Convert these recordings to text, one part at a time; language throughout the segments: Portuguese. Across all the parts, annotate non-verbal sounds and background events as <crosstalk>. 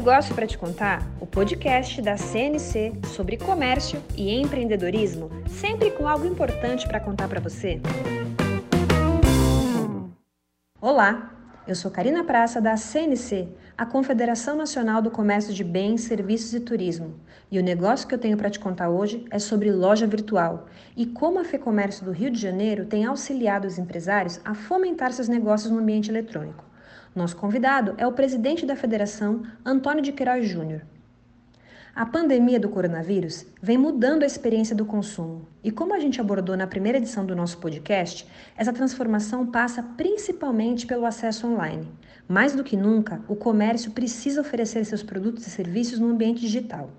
negócio para te contar, o podcast da CNC sobre comércio e empreendedorismo, sempre com algo importante para contar para você. Olá, eu sou Karina Praça da CNC, a Confederação Nacional do Comércio de Bens, Serviços e Turismo. E o negócio que eu tenho para te contar hoje é sobre loja virtual e como a FEComércio do Rio de Janeiro tem auxiliado os empresários a fomentar seus negócios no ambiente eletrônico. Nosso convidado é o presidente da federação, Antônio de Queiroz Júnior. A pandemia do coronavírus vem mudando a experiência do consumo, e como a gente abordou na primeira edição do nosso podcast, essa transformação passa principalmente pelo acesso online. Mais do que nunca, o comércio precisa oferecer seus produtos e serviços no ambiente digital.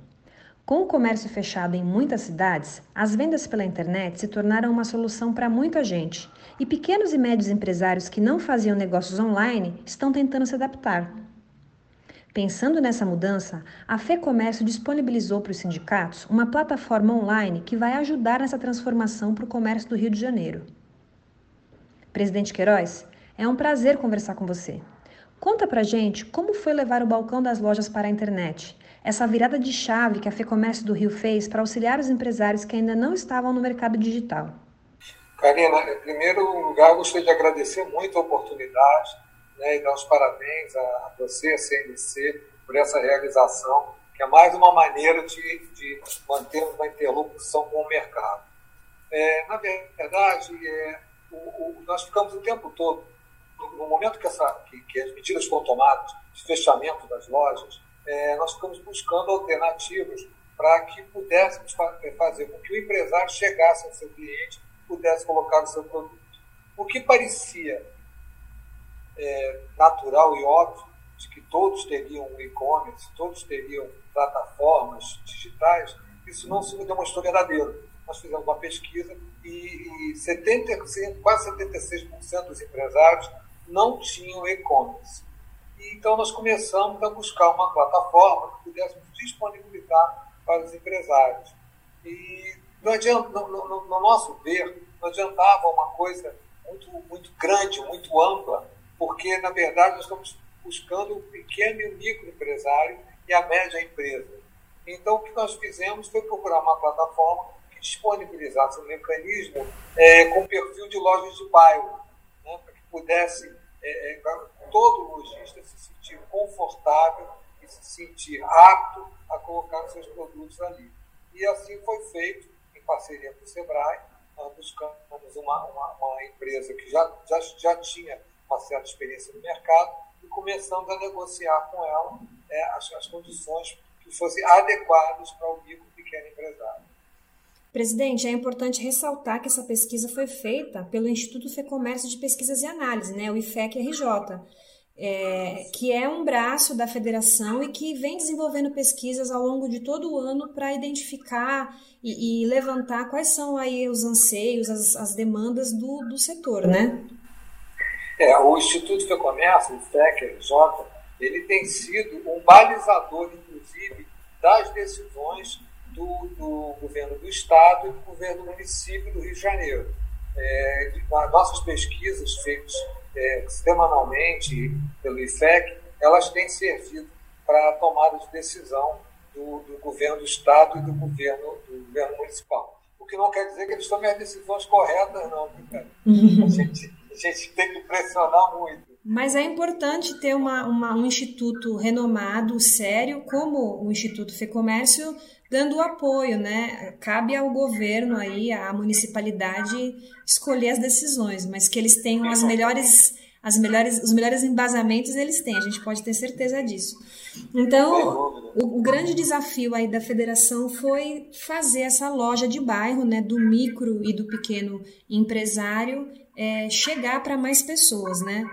Com o comércio fechado em muitas cidades, as vendas pela internet se tornaram uma solução para muita gente, e pequenos e médios empresários que não faziam negócios online estão tentando se adaptar. Pensando nessa mudança, a FEComércio disponibilizou para os sindicatos uma plataforma online que vai ajudar nessa transformação para o comércio do Rio de Janeiro. Presidente Queiroz, é um prazer conversar com você. Conta pra gente como foi levar o balcão das lojas para a internet essa virada de chave que a FEComércio do Rio fez para auxiliar os empresários que ainda não estavam no mercado digital? Karina, em primeiro lugar, gostaria de agradecer muito a oportunidade né, e dar os parabéns a você, a CNC, por essa realização, que é mais uma maneira de, de manter uma interlocução com o mercado. É, na verdade, é, o, o, nós ficamos o tempo todo, no momento que, essa, que, que as medidas foram tomadas, de fechamento das lojas, é, nós ficamos buscando alternativas para que pudéssemos é, fazer com que o empresário chegasse ao seu cliente pudesse colocar o seu produto. O que parecia é, natural e óbvio de que todos teriam e-commerce, todos teriam plataformas digitais, isso não se demonstrou verdadeiro. Nós fizemos uma pesquisa e, e 70, quase 76% dos empresários não tinham e-commerce. Então, nós começamos a buscar uma plataforma que pudéssemos disponibilizar para os empresários. E não adianta, no, no, no nosso ver, não adiantava uma coisa muito, muito grande, muito ampla, porque, na verdade, nós estamos buscando o pequeno e o microempresário e a média empresa. Então, o que nós fizemos foi procurar uma plataforma que disponibilizasse um mecanismo é, com perfil de lojas de bairro, né, para que pudesse é, é, todo lojista se sentir confortável e se sentir apto a colocar seus produtos ali. E assim foi feito, em parceria com o Sebrae, nós buscamos uma, uma, uma empresa que já, já, já tinha uma certa experiência no mercado e começamos a negociar com ela é, as, as condições que fossem adequadas para o micro e pequeno empresário. Presidente, é importante ressaltar que essa pesquisa foi feita pelo Instituto Fecomércio de Pesquisas e Análise, né, o IFEC-RJ, é, que é um braço da federação e que vem desenvolvendo pesquisas ao longo de todo o ano para identificar e, e, levantar quais são aí os anseios, as, as demandas do, do setor, né? É, o Instituto Fecomércio, o IFEC-RJ, ele tem sido um balizador, inclusive, das decisões do, do governo do Estado e do governo do município do Rio de Janeiro. É, nossas pesquisas feitas é, semanalmente pelo IFEC, elas têm servido para a tomada de decisão do, do, governo do Estado e do governo, do governo municipal. O que não quer dizer que eles tomem as decisões corretas, não. <laughs> A gente, a gente tem que pressionar muito. Mas é importante ter uma, uma, um instituto renomado, sério, como o Instituto Fecomércio, dando apoio, né? Cabe ao governo aí, à municipalidade escolher as decisões, mas que eles tenham as melhores as melhores, os melhores embasamentos eles têm, a gente pode ter certeza disso. Então, o, o, grande desafio aí da federação foi fazer essa loja de bairro, né, do micro e do pequeno empresário, é, chegar para mais pessoas, né?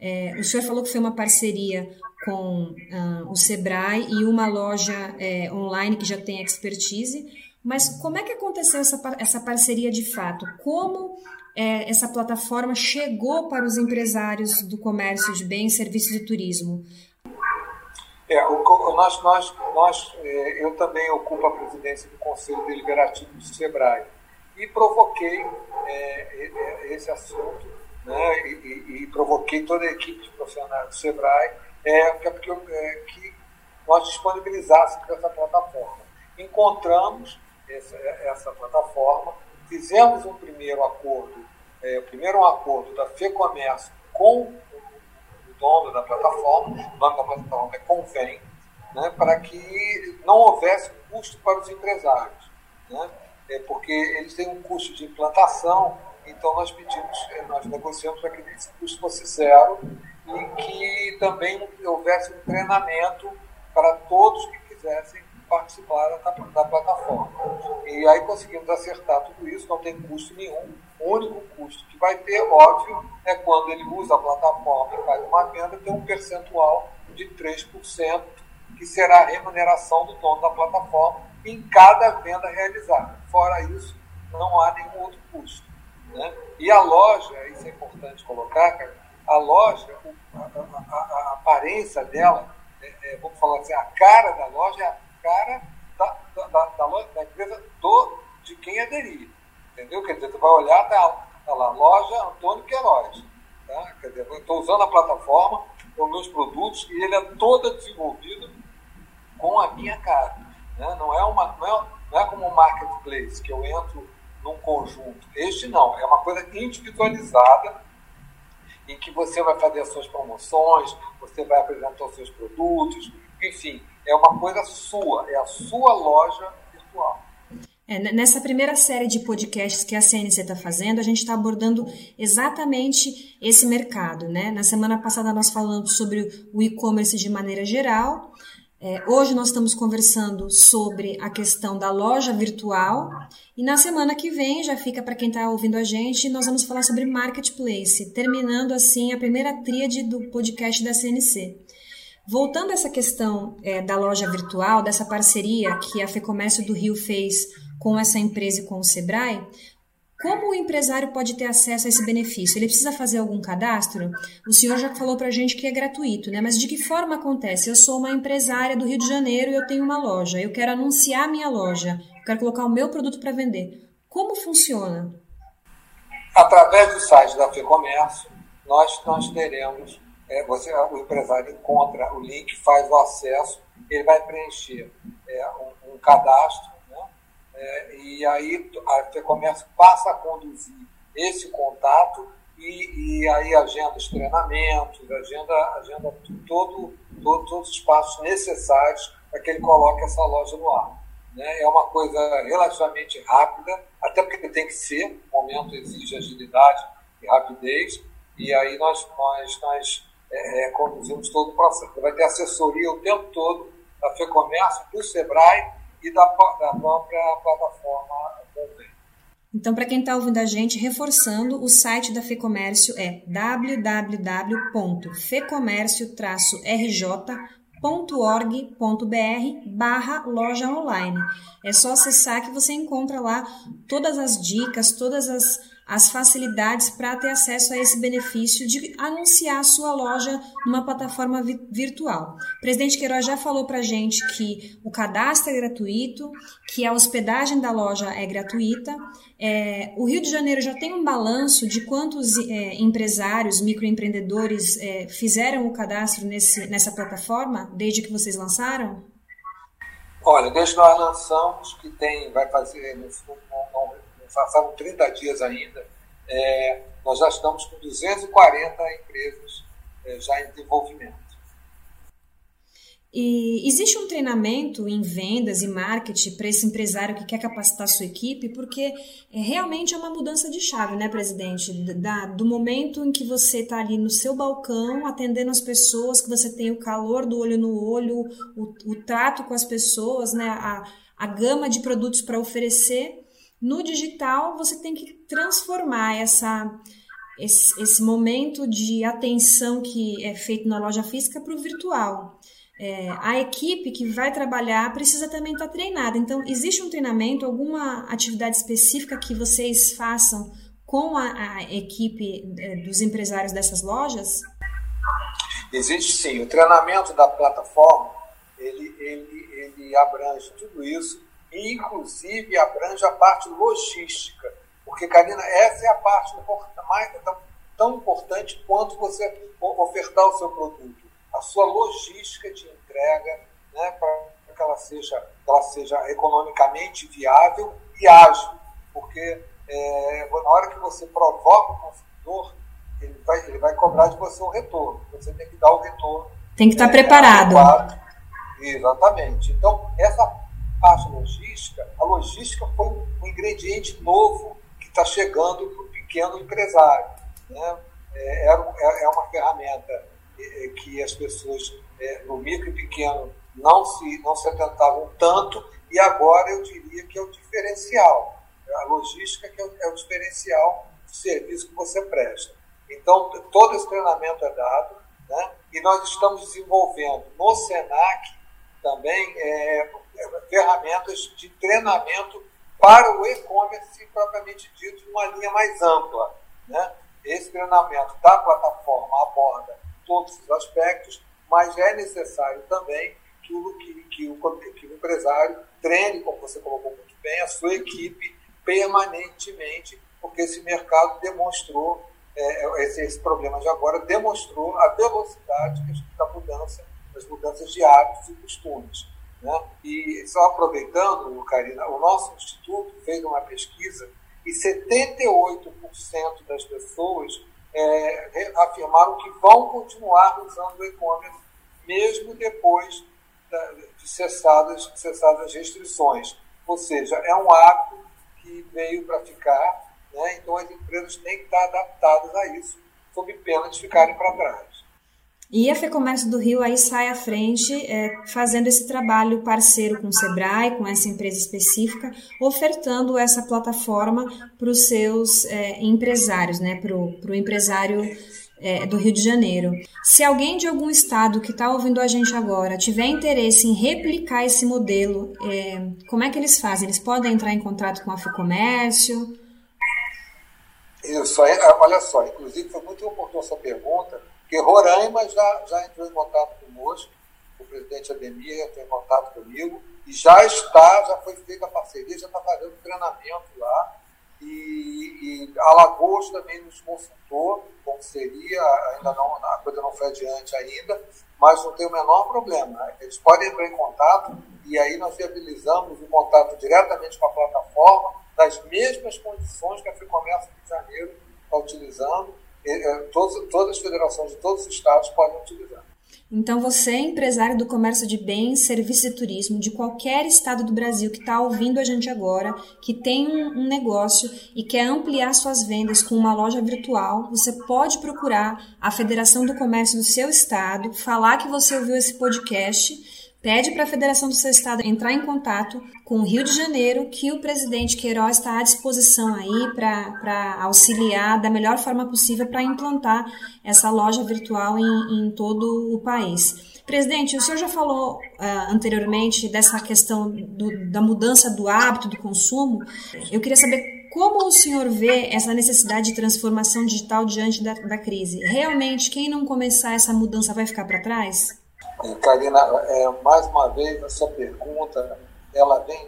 É, o senhor falou que foi uma parceria com uh, o Sebrae e uma loja é, online que já tem expertise, mas como é que aconteceu essa, essa parceria de fato? Como é, essa plataforma chegou para os empresários do comércio de bens, serviços e turismo? É, o, nós, nós, nós, é, eu também ocupo a presidência do Conselho Deliberativo do SEBRAE e provoquei é, esse assunto né, e, e, provoquei toda a equipe de profissionais do SEBRAE, é, porque, é, que nós disponibilizássemos essa plataforma. Encontramos essa, essa plataforma, fizemos um primeiro acordo, é, primeiro um acordo da FEComércio com o dono da plataforma, o nome da plataforma é Convém, né, para que não houvesse custo para os empresários. Né, é porque eles têm um custo de implantação, então nós pedimos, é, nós negociamos para que esse custo fosse zero e que também houvesse um treinamento para todos que quisessem participar da, da, plataforma. E aí conseguimos acertar tudo isso, não tem custo nenhum. O único custo que vai ter, óbvio, é quando ele usa a plataforma e faz uma venda, tem um percentual de 3%, que será a remuneração do dono da plataforma em cada venda realizada. Fora isso, não há nenhum outro custo. Né? E a loja, isso é importante colocar, cara, a loja, a, a, a, aparência dela, é, é, vamos falar assim, a cara da loja é a cara da, da, da, loja, da empresa do, de quem aderir. Entendeu? Quer dizer, tu vai olhar, tá, tá lá, loja Antônio Queiroz. Tá? Quer dizer, eu estou usando a plataforma, os meus produtos, e ele é todo desenvolvido com a minha cara. Né? Não, é uma, não, é, não é como um marketplace, que eu entro num conjunto. Este não, é uma coisa individualizada em que você vai fazer as suas promoções, você vai apresentar os seus produtos, enfim, é uma coisa sua, é a sua loja virtual. É, nessa primeira série de podcasts que a CNC está fazendo, a gente está abordando exatamente esse mercado. Né? Na semana passada nós falamos sobre o e-commerce de maneira geral. É, hoje nós estamos conversando sobre a questão da loja virtual e na semana que vem, já fica para quem está ouvindo a gente, nós vamos falar sobre marketplace, terminando assim a primeira tríade do podcast da CNC. Voltando a essa questão é, da loja virtual, dessa parceria que a FEComércio do Rio fez com essa empresa e com o Sebrae, como o empresário pode ter acesso a esse benefício? Ele precisa fazer algum cadastro? O senhor já falou para a gente que é gratuito, né? Mas de que forma acontece? Eu sou uma empresária do Rio de Janeiro e eu tenho uma loja. Eu quero anunciar minha loja. Eu quero colocar o meu produto para vender. Como funciona? Através do site da FEComércio, nós, nós teremos, é, você, o empresário encontra o link, faz o acesso, ele vai preencher é, um, um cadastro é, e aí a FEComércio passa a conduzir esse contato e, e aí agenda os treinamentos, agenda, agenda todo, todo, todos os passos necessários para que ele coloque essa loja no ar. Né? É uma coisa relativamente rápida, até porque tem que ser, o momento exige agilidade e rapidez, e aí nós, nós, nós é, é conduzimos todo o processo. Vai ter assessoria o tempo todo da FEComércio, do SEBRAE e da, da própria plataforma Convém. Então, para quem está ouvindo a gente, reforçando, o site da FEComércio é www.fecomércio-rj.org.br barra loja online. É só acessar que você encontra lá todas as dicas, todas as as facilidades para ter acesso a esse benefício de anunciar a sua loja numa plataforma vi virtual. O presidente Queiroz já falou para a gente que o cadastro é gratuito, que a hospedagem da loja é gratuita. É, o Rio de Janeiro já tem um balanço de quantos é, empresários, microempreendedores é, fizeram o cadastro nesse, nessa plataforma desde que vocês lançaram? Olha, desde que nós lançamos, que tem, vai fazer, no, no, passaram 30 dias ainda, é, nós já estamos com 240 empresas é, já em desenvolvimento. E existe um treinamento em vendas e marketing para esse empresário que quer capacitar sua equipe, porque é, realmente é uma mudança de chave, né, presidente? Da, do momento em que você está ali no seu balcão, atendendo as pessoas, que você tem o calor do olho no olho, o, o trato com as pessoas, né, a, a gama de produtos para oferecer, no digital, você tem que transformar essa, esse, esse momento de atenção que é feito na loja física para o virtual. É, a equipe que vai trabalhar precisa também estar treinada. Então, existe um treinamento, alguma atividade específica que vocês façam com a, a equipe é, dos empresários dessas lojas? Existe sim. O treinamento da plataforma ele, ele, ele abrange tudo isso e, inclusive, abrange a parte logística. Porque, Karina, essa é a parte mais, tão, importante quanto você ofertar o seu produto. A sua logística de entrega, né, para que ela seja, ela seja economicamente viável e ágil, porque é, na hora que você provoca o consumidor, ele vai, ele vai cobrar de você um retorno. Você tem que dar o retorno. Tem que estar é, preparado. Adequado. Exatamente. Então, essa parte logística, a logística foi um ingrediente novo que está chegando para o pequeno empresário. Né? É, é, é uma ferramenta é, é, que as pessoas é, no micro e pequeno não se, não se atentavam tanto, e agora eu diria que é o diferencial. A logística que é o, é o diferencial do serviço que você presta. Então, todo esse treinamento é dado, né? e nós estamos desenvolvendo no SENAC também é, ferramentas de treinamento para o e-commerce propriamente dito, de uma linha mais ampla. Né? Esse treinamento da plataforma aborda todos os aspectos, mas é necessário também que o, que, que o, que o empresário treine, como você colocou muito bem, a sua equipe permanentemente, porque esse mercado demonstrou, é, esse, esse problema de agora demonstrou a velocidade da mudança, das mudanças de hábitos e costumes. Né? E só aproveitando, Karina, o nosso instituto fez uma pesquisa e 78% das pessoas é, afirmaram que vão continuar usando o e-commerce mesmo depois de cessadas, cessadas as restrições. Ou seja, é um hábito que veio para ficar, né? então as empresas têm que estar adaptadas a isso, sob pena de ficarem para trás. E a FEComércio do Rio aí sai à frente, é, fazendo esse trabalho parceiro com o Sebrae, com essa empresa específica, ofertando essa plataforma para os seus é, empresários, né, para o empresário é, do Rio de Janeiro. Se alguém de algum estado que está ouvindo a gente agora tiver interesse em replicar esse modelo, é, como é que eles fazem? Eles podem entrar em contato com a FEComércio? Isso, olha só, inclusive foi muito oportuna essa pergunta, porque Roraima já, já entrou em contato conosco, o presidente Ademir entrou em contato comigo, e já está, já foi feita a parceria, já está fazendo treinamento lá. E, e Alagoas também nos consultou, como seria, ainda não, a coisa não foi adiante ainda, mas não tem o menor problema. Né? Eles podem entrar em contato e aí nós viabilizamos o contato diretamente com a plataforma, nas mesmas condições que a Fricomércio Rio de Janeiro está utilizando, todas, todas as federações de todos os estados podem utilizar. Então, você, empresário do comércio de bens, serviços e turismo de qualquer estado do Brasil que está ouvindo a gente agora, que tem um, negócio e quer ampliar suas vendas com uma loja virtual, você pode procurar a Federação do Comércio do seu estado, falar que você ouviu esse podcast pede para a Federação do seu Estado entrar em contato com o Rio de Janeiro, que o presidente Queiroz está à disposição aí para auxiliar da melhor forma possível para implantar essa loja virtual em, em, todo o país. Presidente, o senhor já falou uh, anteriormente dessa questão do, da mudança do hábito do consumo. Eu queria saber como o senhor vê essa necessidade de transformação digital diante da, da crise. Realmente, quem não começar essa mudança vai ficar para trás? Karina, é, mais uma vez, a sua pergunta, ela vem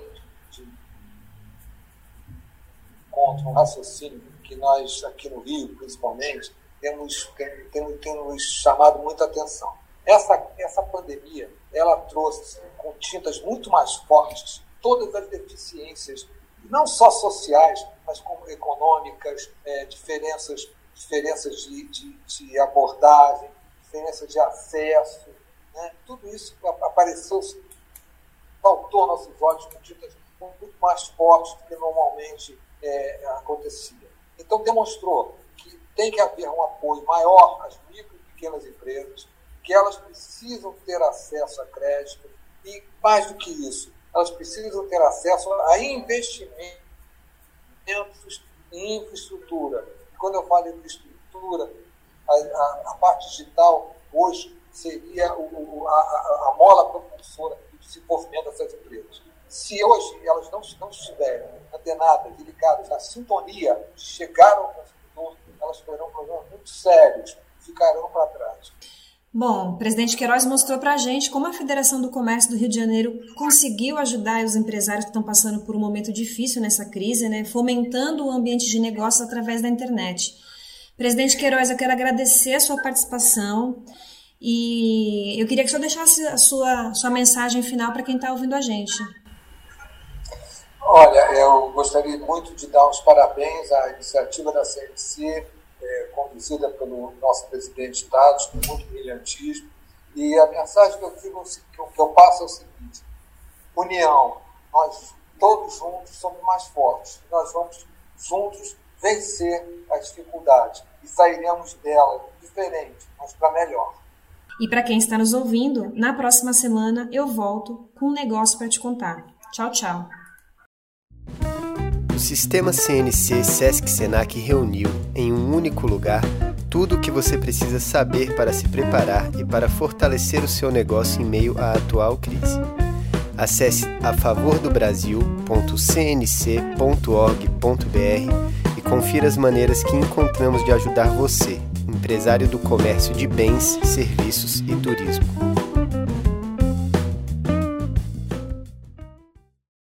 de contra um raciocínio que nós, aqui no Rio, principalmente, temos, temos, temos chamado muita atenção. Essa, essa pandemia, ela trouxe com tintas muito mais fortes todas as deficiências, não só sociais, mas como econômicas, é, diferenças, diferenças de, de, de abordagem, diferenças de acesso, né? Tudo isso apareceu, faltou nossos olhos com tintas muito mais fortes do que normalmente é, acontecia. Então, demonstrou que tem que haver um apoio maior às micro e pequenas empresas, que elas precisam ter acesso a crédito e, mais do que isso, elas precisam ter acesso a investimentos em infraestrutura. Quando eu falo em infraestrutura, a, a, a parte digital hoje seria o, a, a, mola propulsora do desenvolvimento dessas empresas. Se hoje elas não, não estiverem antenadas e ligadas na sintonia de chegar ao consumidor, elas terão problemas muito sérios, ficarão para trás. Bom, o presidente Queiroz mostrou para a gente como a Federação do Comércio do Rio de Janeiro conseguiu ajudar os empresários que estão passando por um momento difícil nessa crise, né, fomentando o ambiente de negócios através da internet. Presidente Queiroz, eu quero agradecer a sua participação E eu queria que o senhor deixasse a sua, sua mensagem final para quem está ouvindo a gente. Olha, eu gostaria muito de dar os parabéns à iniciativa da CNC, é, conduzida pelo nosso presidente Tados, com muito brilhantismo. E a mensagem que eu, digo, que eu passo é o seguinte: união. Nós todos juntos somos mais fortes. Nós vamos juntos vencer as dificuldades e sairemos dela diferente, mas para melhor. E para quem está nos ouvindo, na próxima semana eu volto com um negócio para te contar. Tchau, tchau. O sistema CNC Sesc Senac reuniu em um único lugar tudo o que você precisa saber para se preparar e para fortalecer o seu negócio em meio à atual crise. Acesse afavordobrasil.cnc.org.br e confira as maneiras que encontramos de ajudar você, empresário do comércio de bens, serviços e turismo.